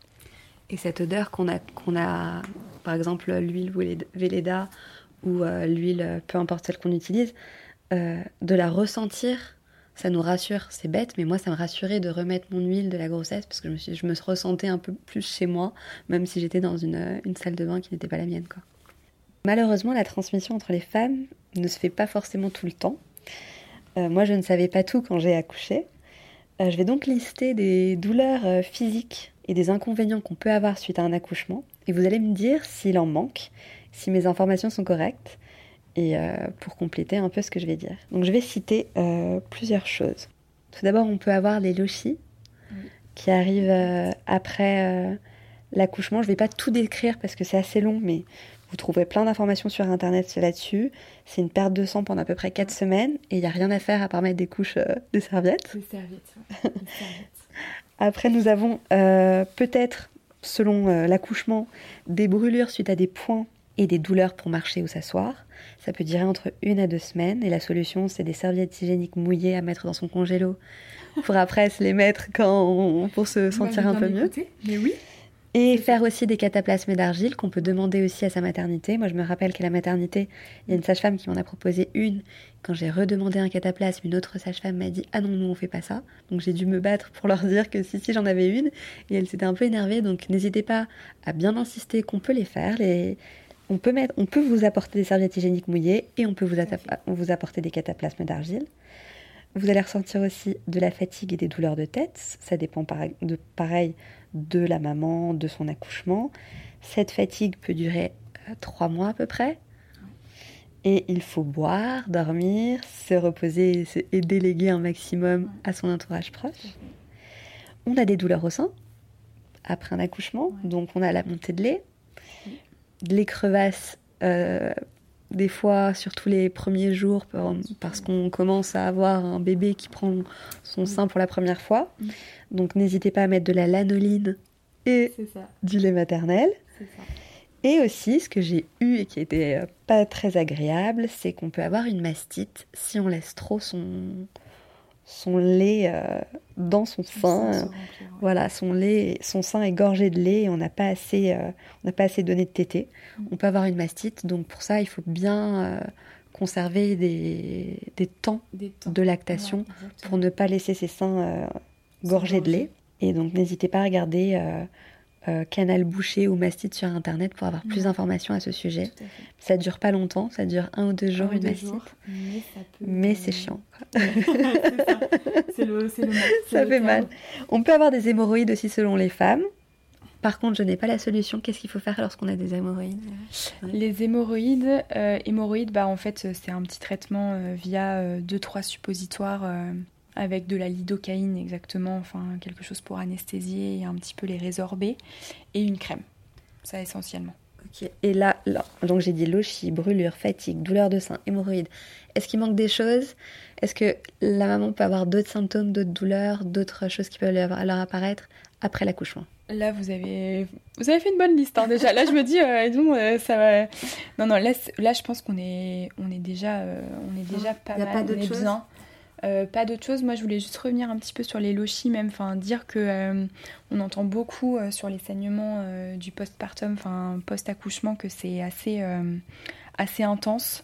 Speaker 1: Et cette odeur qu'on a, qu'on a, par exemple l'huile Véleda ou euh, l'huile, peu importe celle qu'on utilise, de la ressentir ça nous rassure. C'est bête, mais moi, ça me rassurait de remettre mon huile de la grossesse parce que je me, suis, ressentais un peu plus chez moi, même si j'étais dans une, une salle de bain qui n'était pas la mienne. Malheureusement, la transmission entre les femmes ne se fait pas forcément tout le temps. Euh, moi, je ne savais pas tout quand j'ai accouché. Euh, je vais donc lister des douleurs euh, physiques et des inconvénients qu'on peut avoir suite à un accouchement. Et vous allez me dire s'il en manque, si mes informations sont correctes, et pour compléter un peu ce que je vais dire. Donc je vais citer plusieurs choses. Tout d'abord, on peut avoir les lochis qui arrivent après l'accouchement. Je ne vais pas tout décrire parce que c'est assez long, mais vous trouverez plein d'informations sur Internet là-dessus. C'est une perte de sang pendant à peu près 4 semaines et il n'y a rien à faire à part mettre des couches euh, de serviettes.
Speaker 2: Des serviettes, ouais.
Speaker 1: Après, nous avons euh, peut-être, selon euh, l'accouchement, des brûlures suite à des points et des douleurs pour marcher ou s'asseoir. Ça peut durer entre une à deux semaines et la solution, c'est des serviettes hygiéniques mouillées à mettre dans son congélo pour après se les mettre quand pour se sentir un peu mieux.
Speaker 2: Mais oui.
Speaker 1: Et faire aussi des cataplasmes d'argile qu'on peut demander aussi à sa maternité. Moi, je me rappelle qu'à la maternité, il y a une sage-femme qui m'en a proposé une. Quand j'ai redemandé un cataplasme, une autre sage-femme m'a dit Ah non, nous, on fait pas ça. Donc j'ai dû me battre pour leur dire que si, si, j'en avais une. Et elle s'était un peu énervée. Donc n'hésitez pas à bien insister qu'on peut les faire. Les... On, peut mettre... on peut vous apporter des serviettes hygiéniques mouillées et on peut vous, vous apporter des cataplasmes d'argile. Vous allez ressentir aussi de la fatigue et des douleurs de tête. Ça dépend de pareil de la maman, de son accouchement. Cette fatigue peut durer euh, trois mois à peu près. Et il faut boire, dormir, se reposer et déléguer un maximum à son entourage proche. On a des douleurs au sein après un accouchement, donc on a la montée de lait, les crevasses, euh, des fois, surtout les premiers jours, parce qu'on commence à avoir un bébé qui prend son sein pour la première fois. Donc n'hésitez pas à mettre de la lanoline et du lait maternel. Et aussi, ce que j'ai eu et qui était euh, pas très agréable, c'est qu'on peut avoir une mastite si on laisse trop son, son lait euh, dans son, sein. Voilà, son lait, son sein est gorgé de lait et on n'a pas assez, euh, on n'a pas assez donné de tété. Mm. On peut avoir une mastite, donc pour ça, il faut bien conserver des, des, temps de lactation pour ne pas laisser ses seins gorgé de lait. Et donc n'hésitez pas à regarder euh, euh, Canal Boucher ou Mastite sur Internet pour avoir plus d'informations à ce sujet. Ça dure pas longtemps, ça dure un ou deux jours une mastite. mais, c'est chiant.
Speaker 2: c'est le, le, mal.
Speaker 1: Ça fait mal. On peut avoir des hémorroïdes aussi selon les femmes. Par contre, je n'ai pas la solution. Qu'est-ce qu'il faut faire lorsqu'on a des hémorroïdes?
Speaker 2: Les hémorroïdes, euh, hémorroïdes, bah en fait, c'est un petit traitement via deux trois suppositoires avec de la lidocaïne exactement, enfin quelque chose pour anesthésier et un petit peu les résorber, et une crème, ça essentiellement.
Speaker 1: Ok, et là, là donc j'ai dit lochie, brûlure, fatigue, douleur de sein, hémorroïdes. Est-ce qu'il manque des choses? Est-ce que la maman peut avoir d'autres symptômes, d'autres douleurs, d'autres choses qui peuvent leur apparaître après l'accouchement?
Speaker 2: Là, vous avez, vous avez fait une bonne liste hein, déjà. Là, je me dis, euh, euh, ça va. Non, non, là, là je pense qu'on est, on est déjà, euh, on est déjà pas mal.
Speaker 1: Pas on est bien.
Speaker 2: Euh, pas d'autre chose. Moi, je voulais juste revenir un petit peu sur les lochis, même, enfin, dire que euh, on entend beaucoup euh, sur les saignements du postpartum, enfin, post-accouchement, que c'est assez, assez intense.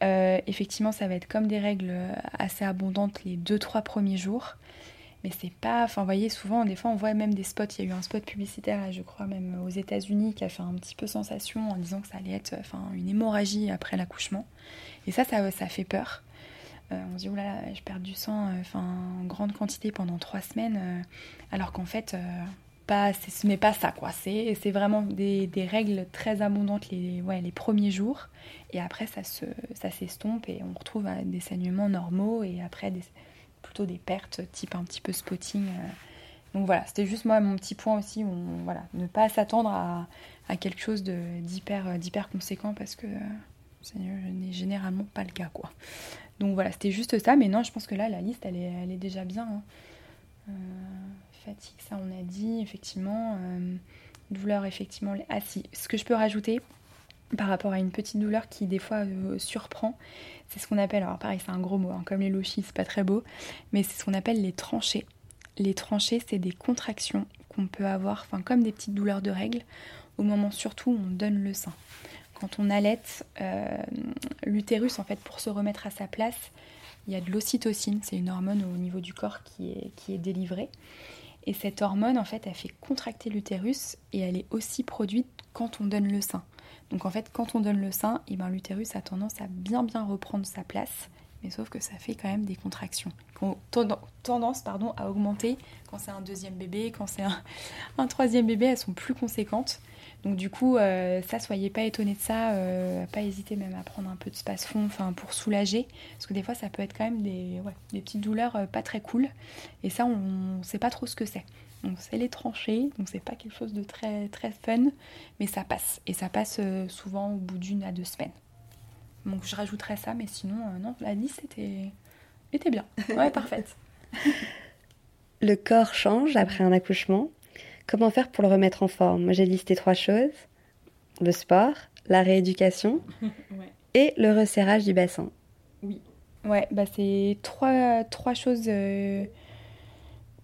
Speaker 2: effectivement, ça va être comme des règles assez abondantes les 2-3 premiers jours. Mais c'est pas. Enfin, vous voyez, souvent, des fois, on voit même des spots. Il y a eu un spot publicitaire, je crois, même aux États-Unis, qui a fait un petit peu sensation en disant que ça allait être une hémorragie après l'accouchement. Et ça, ça fait peur. Euh, on se dit, oulala, je perds du sang euh, en grande quantité pendant trois semaines, euh, alors qu'en fait, pas, ce n'est pas ça, quoi. C'est, vraiment des, des, règles très abondantes les, ouais, les premiers jours, et après, ça, se, ça s'estompe et on retrouve des saignements normaux, et après, plutôt des pertes type un petit peu spotting. Donc voilà, c'était juste moi mon petit point aussi, voilà, ne pas s'attendre à, à quelque chose d'hyper conséquent parce que ce n'est généralement pas le cas, quoi. Donc voilà, c'était juste ça. Mais non, je pense que là, la liste, elle est, déjà bien. Hein. Euh, fatigue, ça on a dit, effectivement. Euh, douleur, effectivement. Ah si, ce que je peux rajouter par rapport à une petite douleur qui des fois euh, surprend, c'est ce qu'on appelle, alors pareil c'est un gros mot, hein, comme les lochis, c'est pas très beau, mais c'est ce qu'on appelle les tranchées. Les tranchées, c'est des contractions qu'on peut avoir, enfin comme des petites douleurs de règles, au moment surtout où on donne le sein quand on allait, euh, l'utérus, en fait, pour se remettre à sa place, il y a de l'ocytocine, c'est une hormone au niveau du corps qui est, qui est délivrée. Et cette hormone, en fait, elle fait contracter l'utérus et elle est aussi produite quand on donne le sein. Donc en fait, quand on donne le sein, et eh ben, l'utérus a tendance à bien bien reprendre sa place, mais sauf que ça fait quand même des contractions. Tendance pardon, à augmenter quand c'est un deuxième bébé, quand c'est un, un, troisième bébé, elles sont plus conséquentes. Donc du coup, euh, ça, soyez pas étonnés de ça, euh, pas hésiter même à prendre un peu de space-fond enfin, pour soulager, parce que des fois, ça peut être quand même des, des petites douleurs euh, pas très cool, et ça, on ne sait pas trop ce que c'est. On sait les trancher, donc c'est pas quelque chose de très, très fun, mais ça passe, et ça passe souvent au bout d'une à deux semaines. Donc je rajouterais ça, mais sinon, non, la liste était, était bien, ouais, parfaite.
Speaker 1: Le corps change après un accouchement? Comment faire pour le remettre en forme? J'ai listé trois choses. Le sport, la rééducation et le resserrage du bassin.
Speaker 2: Oui. Ouais, bah c'est trois, trois choses euh,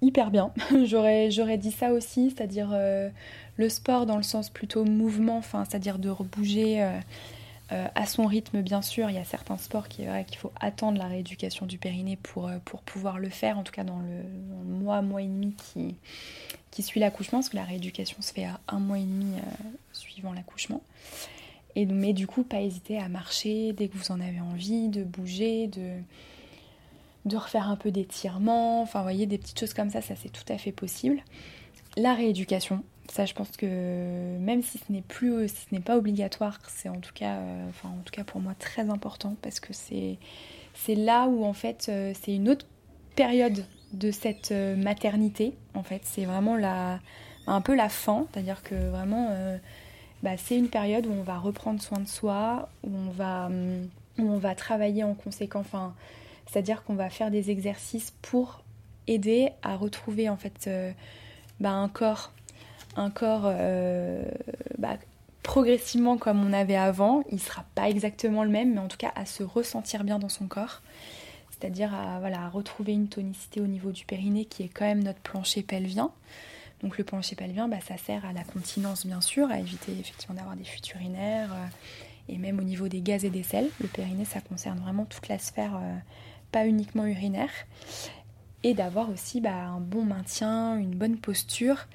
Speaker 2: hyper bien. j'aurais, j'aurais dit ça aussi, c'est-à-dire euh, le sport dans le sens plutôt mouvement, c'est-à-dire de rebouger euh, à son rythme bien sûr. Il y a certains sports qui qu'il faut attendre la rééducation du périnée pour, pour pouvoir le faire, en tout cas dans le, dans le mois, mois et demi qui, qui suit l'accouchement, parce que la rééducation se fait à un mois et demi euh, suivant l'accouchement. Et, mais du coup, pas hésiter à marcher dès que vous en avez envie, de bouger, de, de refaire un peu d'étirement, enfin, vous voyez, des petites choses comme ça, ça c'est tout à fait possible. La rééducation, ça je pense que même si ce n'est plus, si ce n'est pas obligatoire, c'est en tout cas, euh, enfin, en tout cas pour moi très important parce que c'est, c'est là où en fait euh, c'est une autre période de cette euh, maternité, en fait. C'est vraiment la, un peu la fin, c'est-à-dire que vraiment, bah, c'est une période où on va reprendre soin de soi, où on va, hum, où on va travailler en conséquence, enfin, c'est-à-dire qu'on va faire des exercices pour aider à retrouver en fait bah, un corps, un corps bah, progressivement comme on avait avant. Il sera pas exactement le même, mais en tout cas à se ressentir bien dans son corps c'est-à-dire à, voilà, retrouver une tonicité au niveau du périnée qui est quand même notre plancher pelvien. Donc le plancher pelvien, bah, ça sert à la continence bien sûr, à éviter effectivement d'avoir des fuites urinaires euh, et même au niveau des gaz et des sels. Le périnée, ça concerne vraiment toute la sphère, euh, pas uniquement urinaire. Et d'avoir aussi bah, un bon maintien, une bonne posture.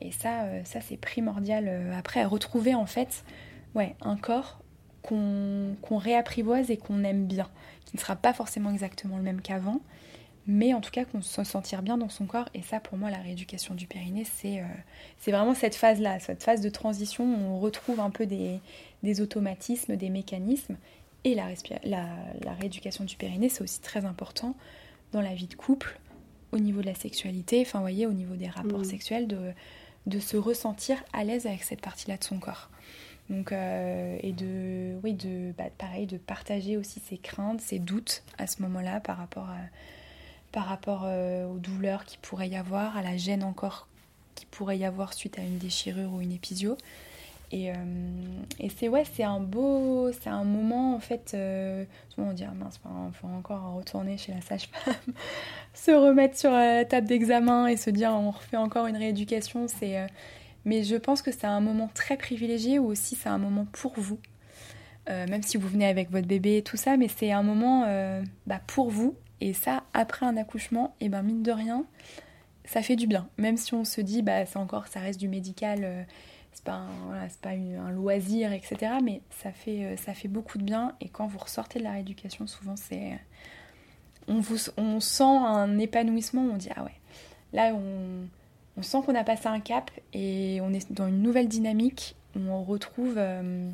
Speaker 2: Et ça, euh, ça c'est primordial après à retrouver en fait ouais, un corps qu'on réapprivoise et qu'on aime bien, qui ne sera pas forcément exactement le même qu'avant, mais en tout cas qu'on se sentir bien dans son corps. Et ça, pour moi, la rééducation du périnée, c'est euh, vraiment cette phase-là, cette phase de transition où on retrouve un peu des, des automatismes, des mécanismes. Et la, la, la rééducation du périnée, c'est aussi très important dans la vie de couple, au niveau de la sexualité, enfin, vous voyez, au niveau des rapports mmh. sexuels, de, de se ressentir à l'aise avec cette partie-là de son corps. Donc, euh, et de, oui, de, bah, pareil, de partager aussi ses craintes, ses doutes à ce moment-là par rapport, à, par rapport euh, aux douleurs qu'il pourrait y avoir, à la gêne encore qu'il pourrait y avoir suite à une déchirure ou une épisio. Et, euh, et c'est ouais, un beau, c'est un moment en fait. Euh, on dit mince, il faut encore retourner chez la sage-femme, se remettre sur la table d'examen et se dire on refait encore une rééducation. C'est mais je pense que c'est un moment très privilégié ou aussi c'est un moment pour vous. Euh, même si vous venez avec votre bébé et tout ça, mais c'est un moment euh, bah, pour vous. Et ça, après un accouchement, et ben mine de rien, ça fait du bien. Même si on se dit, bah c'est encore, ça reste du médical, euh, c'est pas, un, pas un loisir, etc. Mais ça fait, ça fait beaucoup de bien. Et quand vous ressortez de la rééducation, souvent c'est, on, vous, on sent un épanouissement. On dit ah ouais, là on, on sent qu'on a passé un cap et on est dans une nouvelle dynamique on retrouve, euh,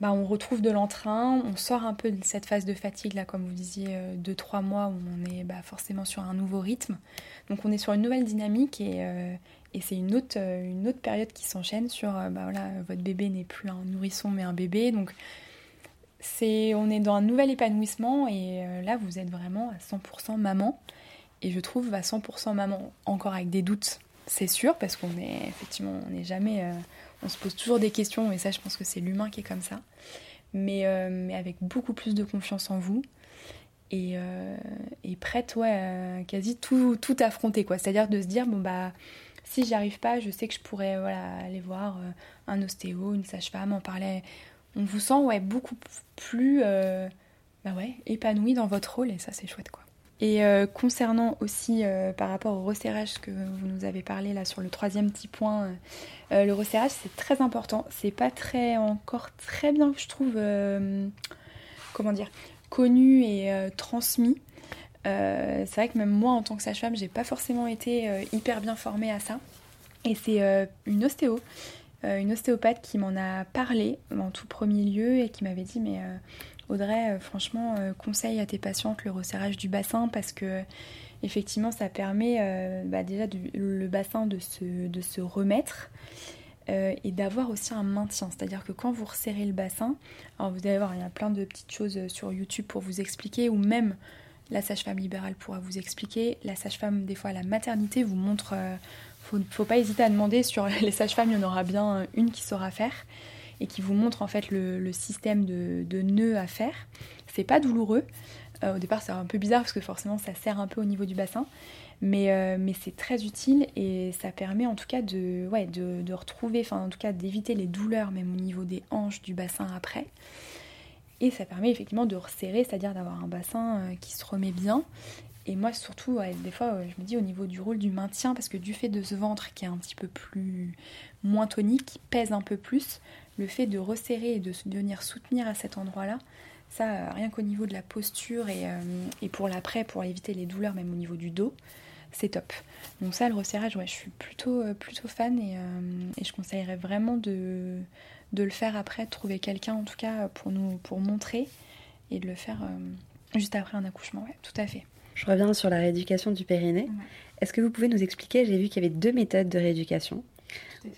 Speaker 2: bah, on retrouve de l'entrain, on sort un peu de cette phase de fatigue là, comme vous disiez, euh, de trois mois où on est bah, forcément sur un nouveau rythme. Donc on est sur une nouvelle dynamique et, euh, c'est une autre, une autre période qui s'enchaîne sur, bah, voilà, votre bébé n'est plus un nourrisson mais un bébé. Donc c'est, on est dans un nouvel épanouissement et là vous êtes vraiment à 100% maman. Et je trouve à 100% maman, encore avec des doutes, c'est sûr, parce qu'on est effectivement, on n'est jamais. Euh, on se pose toujours des questions, et ça, je pense que c'est l'humain qui est comme ça. Mais, euh, mais, avec beaucoup plus de confiance en vous. Et, euh, et prête, ouais, quasi tout, tout affronter, quoi. C'est-à-dire de se dire, bon, bah, si j'y arrive pas, je sais que je pourrais voilà, aller voir un ostéo, une sage-femme, en parler. On vous sent, ouais, beaucoup plus bah ouais, épanoui dans votre rôle et ça c'est chouette quoi. Et euh, concernant aussi euh, par rapport au resserrage que vous nous avez parlé là sur le troisième petit point, euh, le resserrage c'est très important. C'est pas très encore très bien je trouve comment dire connu et transmis. C'est vrai que même moi en tant que sage-femme j'ai pas forcément été hyper bien formée à ça. Et c'est une ostéo, une ostéopathe qui m'en a parlé en tout premier lieu et qui m'avait dit mais Audrey, euh, franchement, euh, conseille à tes patientes le resserrage du bassin parce que effectivement, ça permet euh, bah, déjà le bassin de se, de se remettre et d'avoir aussi un maintien. C'est-à-dire que quand vous resserrez le bassin, alors vous allez voir, il y a plein de petites choses sur YouTube pour vous expliquer, ou même la sage-femme libérale pourra vous expliquer. La sage-femme, des fois, à la maternité, vous montre. faut, faut pas hésiter à demander sur les sages-femmes, il y en aura bien une qui saura faire et qui vous montre en fait le, système de, nœuds à faire. C'est pas douloureux. Euh, au départ, c'est un peu bizarre parce que forcément, ça serre un peu au niveau du bassin. Mais, euh, mais c'est très utile et ça permet en tout cas de, retrouver, enfin en tout cas d'éviter les douleurs même au niveau des hanches du bassin après. Et ça permet effectivement de resserrer, c'est-à-dire d'avoir un bassin euh, qui se remet bien. Et moi surtout, des fois, je me dis au niveau du rôle du maintien, parce que du fait de ce ventre qui est un petit peu plus moins tonique, qui pèse un peu plus, le fait de resserrer et de venir soutenir à cet endroit-là, ça, euh, rien qu'au niveau de la posture euh, et, pour l'après, pour éviter les douleurs, même au niveau du dos, c'est top. Donc ça, le resserrage, je suis plutôt, plutôt fan et, je conseillerais vraiment de, de, le faire après, de trouver quelqu'un en tout cas pour nous pour montrer et de le faire juste après un accouchement, ouais, tout à fait.
Speaker 1: Je reviens sur la rééducation du périnée. Est-ce que vous pouvez nous expliquer, j'ai vu qu'il y avait deux méthodes de rééducation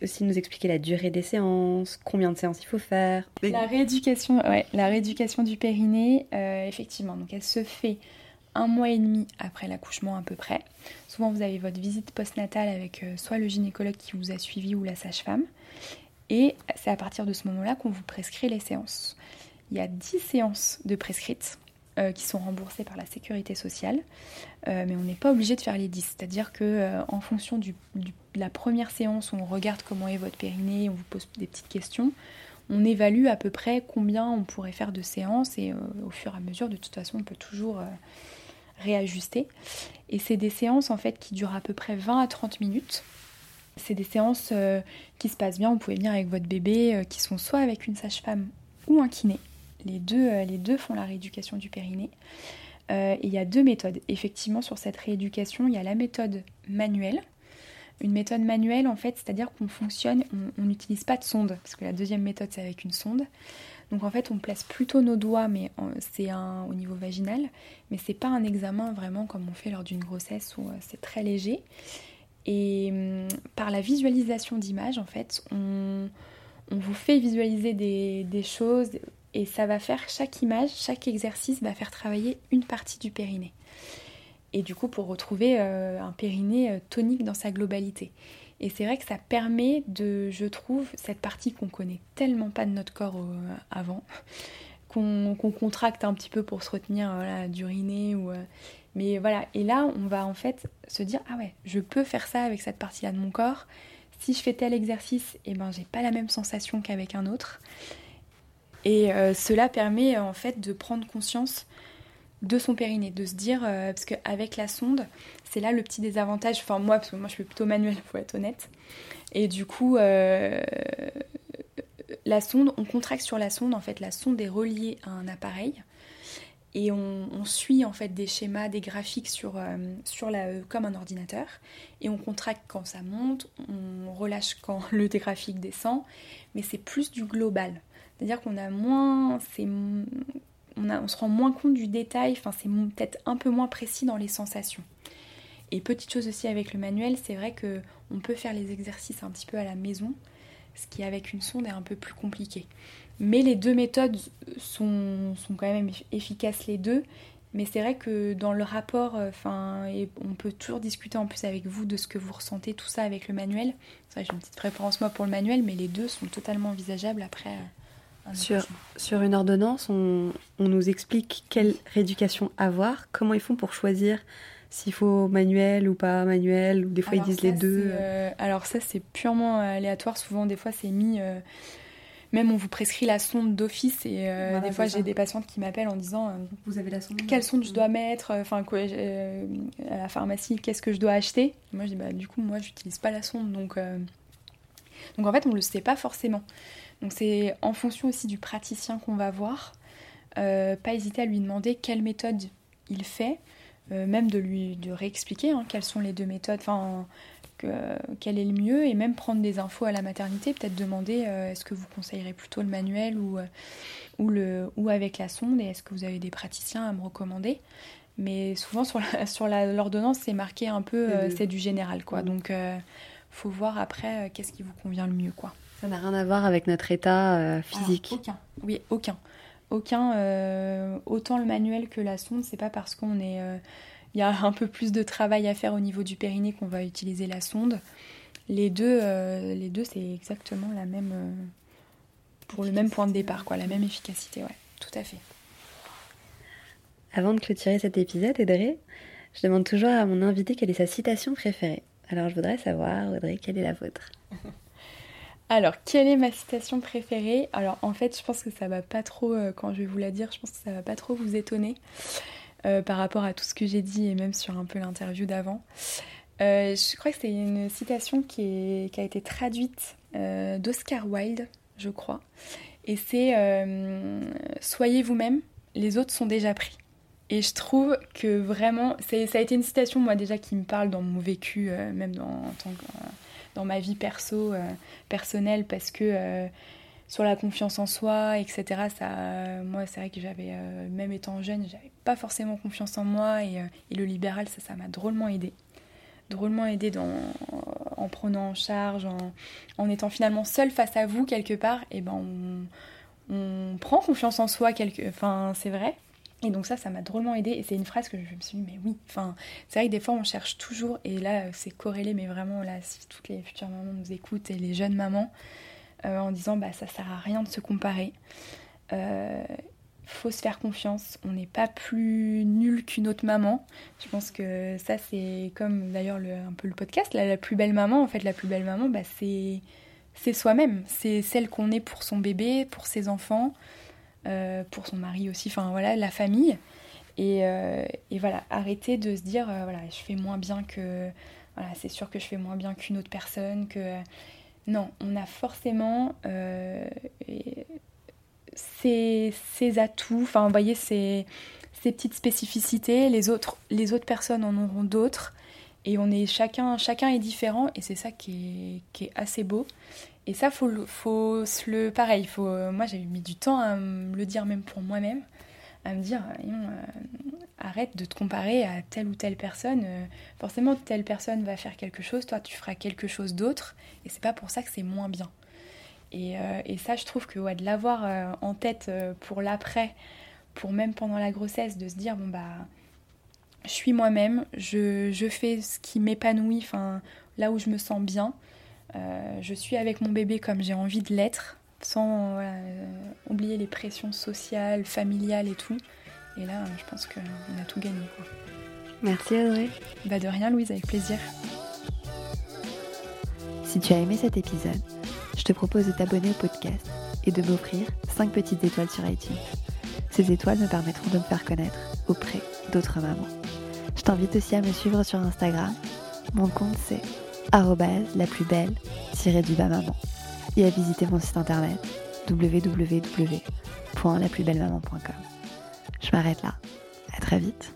Speaker 1: aussi nous expliquer la durée des séances, combien de séances il faut faire.
Speaker 2: La rééducation, ouais, la rééducation du périnée, euh, effectivement, donc elle se fait un mois et demi après l'accouchement à peu près. Souvent vous avez votre visite postnatale avec euh, soit le gynécologue qui vous a suivi ou la sage-femme. Et c'est à partir de ce moment-là qu'on vous prescrit les séances. Il y a 10 séances de prescrites euh, qui sont remboursées par la sécurité sociale, mais on n'est pas obligé de faire les 10. C'est-à-dire que en fonction du la première séance on regarde comment est votre périnée, on vous pose des petites questions, on évalue à peu près combien on pourrait faire de séances et euh, au fur et à mesure, de toute façon, on peut toujours euh, réajuster. Et c'est des séances en fait qui durent à peu près 20 à 30 minutes. C'est des séances euh, qui se passent bien, vous pouvez venir avec votre bébé, qui sont soit avec une sage-femme ou un kiné. Les deux, les deux font la rééducation du périnée. il y a deux méthodes. Effectivement, sur cette rééducation, il y a la méthode manuelle, une méthode manuelle, en fait, c'est-à-dire qu'on fonctionne, on n'utilise pas de sonde, parce que la deuxième méthode, c'est avec une sonde. Donc en fait, on place plutôt nos doigts, mais c'est au niveau vaginal, mais c'est pas un examen vraiment comme on fait lors d'une grossesse où euh, c'est très léger. Et hum, par la visualisation d'images, en fait, on, vous fait visualiser des, des, choses et ça va faire chaque image, chaque exercice va faire travailler une partie du périnée et du coup pour retrouver euh, un périnée euh, tonique dans sa globalité. Et c'est vrai que ça permet de, je trouve, cette partie qu'on connaît tellement pas de notre corps euh, avant, qu'on contracte un petit peu pour se retenir voilà, d'uriner ou mais voilà et là on va en fait se dire ah ouais je peux faire ça avec cette partie là de mon corps. Si je fais tel exercice et eh ben j'ai pas la même sensation qu'avec un autre. Et cela permet en fait de prendre conscience de son périnée, de se dire, euh, parce qu'avec la sonde, c'est là le petit désavantage, enfin moi, parce que moi je suis plutôt manuel, pour être honnête, et du coup, euh, la sonde, on contracte sur la sonde, en fait, la sonde est reliée à un appareil, et on, suit en fait des schémas, des graphiques sur, euh, sur la, comme un ordinateur, et on contracte quand ça monte, on relâche quand le graphique descend, mais c'est plus du global. C'est-à-dire qu'on a moins, on, se rend moins compte du détail, enfin c'est peut-être un peu moins précis dans les sensations. Et petite chose aussi avec le manuel, c'est vrai que on peut faire les exercices un petit peu à la maison, ce qui avec une sonde est un peu plus compliqué. Mais les deux méthodes sont, quand même efficaces les deux. Mais c'est vrai que dans le rapport, euh, enfin, on peut toujours discuter en plus avec vous de ce que vous ressentez, tout ça avec le manuel. C'est vrai j'ai une petite préférence moi pour le manuel, mais les deux sont totalement envisageables après. Euh,
Speaker 1: sur, sur, une ordonnance, on, nous explique quelle rééducation avoir, comment ils font pour choisir s'il faut manuel ou pas manuel, ou des fois ils disent les deux.
Speaker 2: Euh, alors ça c'est purement aléatoire, souvent des fois c'est mis, même on vous prescrit la sonde d'office et euh,
Speaker 1: Voilà,
Speaker 2: des fois j'ai des patientes qui m'appellent en disant euh,
Speaker 1: Vous avez la sonde
Speaker 2: quelle sonde je dois mettre, enfin quoi, euh, à la pharmacie, qu'est-ce que je dois acheter? Moi je dis bah du coup moi j'utilise pas la sonde donc donc en fait on le sait pas forcément. Donc c'est en fonction aussi du praticien qu'on va voir. Pas hésiter à lui demander quelle méthode il fait, euh, même de lui de réexpliquer hein, quelles sont les deux méthodes, enfin que- quel est le mieux et même prendre des infos à la maternité, peut-être demander euh, est-ce que vous conseillerez plutôt le manuel ou, euh, ou, le, ou avec la sonde et est-ce que vous avez des praticiens à me recommander. Mais souvent sur la- sur la- l'ordonnance c'est marqué un peu
Speaker 1: Les
Speaker 2: euh, c'est du général quoi.
Speaker 1: Mhm.
Speaker 2: Donc euh, faut voir après euh, qu'est-ce qui vous convient le mieux quoi.
Speaker 1: Ça n'a rien à voir avec notre état euh, physique.
Speaker 2: Alors, aucun. Oui, aucun. Aucun. autant le manuel que la sonde, c'est pas parce qu'on est. Il y a un peu plus de travail à faire au niveau du périnée qu'on va utiliser la sonde. Les deux, euh, les deux c'est exactement la même. euh, pour le même point de départ, quoi, la même efficacité, ouais, tout à fait.
Speaker 1: Avant de clôturer cet épisode, Audrey, je demande toujours à mon invité quelle est sa citation préférée. Alors je voudrais savoir, Audrey, quelle est la vôtre?
Speaker 2: Alors, quelle est ma citation préférée? Alors, en fait, je pense que ça va pas trop, euh, quand je vais vous la dire, je pense que ça va pas trop vous étonner euh, par rapport à tout ce que j'ai dit et même sur un peu l'interview d'avant. Euh, je crois que c'est une citation qui, a été traduite euh, d'Oscar Wilde, je crois. Et c'est Soyez vous-même, les autres sont déjà pris. Et je trouve que vraiment, ça a été une citation, moi déjà, qui me parle dans mon vécu, même dans, dans ma vie perso, personnelle, parce que sur la confiance en soi, etc., ça, moi, c'est vrai que j'avais, euh, même étant jeune, j'avais pas forcément confiance en moi, et, euh, et le libéral, ça, ça m'a drôlement aidé. Drôlement aidé dans, en prenant en charge, en, étant finalement seul face à vous quelque part, et ben on, prend confiance en soi, enfin c'est vrai. Et donc ça, ça m'a drôlement aidé. Et c'est une phrase que je me suis dit, mais oui, enfin, c'est vrai que des fois on cherche toujours, et là c'est corrélé, mais vraiment là, si toutes les futures mamans nous écoutent et les jeunes mamans, en disant, bah ça sert à rien de se comparer. Euh, faut se faire confiance. On n'est pas plus nul qu'une autre maman. Je pense que ça, c'est comme d'ailleurs le- un peu le podcast. là, la plus belle maman, en fait, la plus belle maman, bah, c'est soi-même. C'est celle qu'on est pour son bébé, pour ses enfants, euh, pour son mari aussi. Enfin voilà, la famille. Et, euh, et voilà, arrêter de se dire, euh, voilà, je fais moins bien que. Voilà, c'est sûr que je fais moins bien qu'une autre personne. Que non, on a forcément. euh, ses, atouts, enfin vous voyez ses, ses petites spécificités, les autres, les autres personnes en auront d'autres, et on est chacun, chacun est différent, et c'est ça qui est, qui est assez beau. Et ça, faut, faut se le pareil. Moi, j'ai mis du temps à me le dire même pour moi-même, à me dire, euh, euh, arrête de te comparer à telle ou telle personne. euh, forcément, telle personne va faire quelque chose, toi, tu feras quelque chose d'autre, et c'est pas pour ça que c'est moins bien. Et, et ça, je trouve que de l'avoir en tête pour l'après, pour même pendant la grossesse, de se dire bon bah, je suis moi-même, je, je fais ce qui m'épanouit, là où je me sens bien, je suis avec mon bébé comme j'ai envie de l'être, sans voilà, euh, oublier les pressions sociales, familiales et tout. Et là, je pense qu'on a tout gagné. Quoi.
Speaker 1: Merci Audrey.
Speaker 2: Bah de rien, Louise, avec plaisir.
Speaker 1: Si tu as aimé cet épisode, je te propose de t'abonner au podcast et de m'offrir 5 petites étoiles sur iTunes. Ces étoiles me permettront de me faire connaître auprès d'autres mamans. Je t'invite aussi à me suivre sur Instagram. Mon compte c'est arrobase la plus belle du bas maman et à visiter mon site internet www.laplusbellemaman.com. Je m'arrête là. À très vite.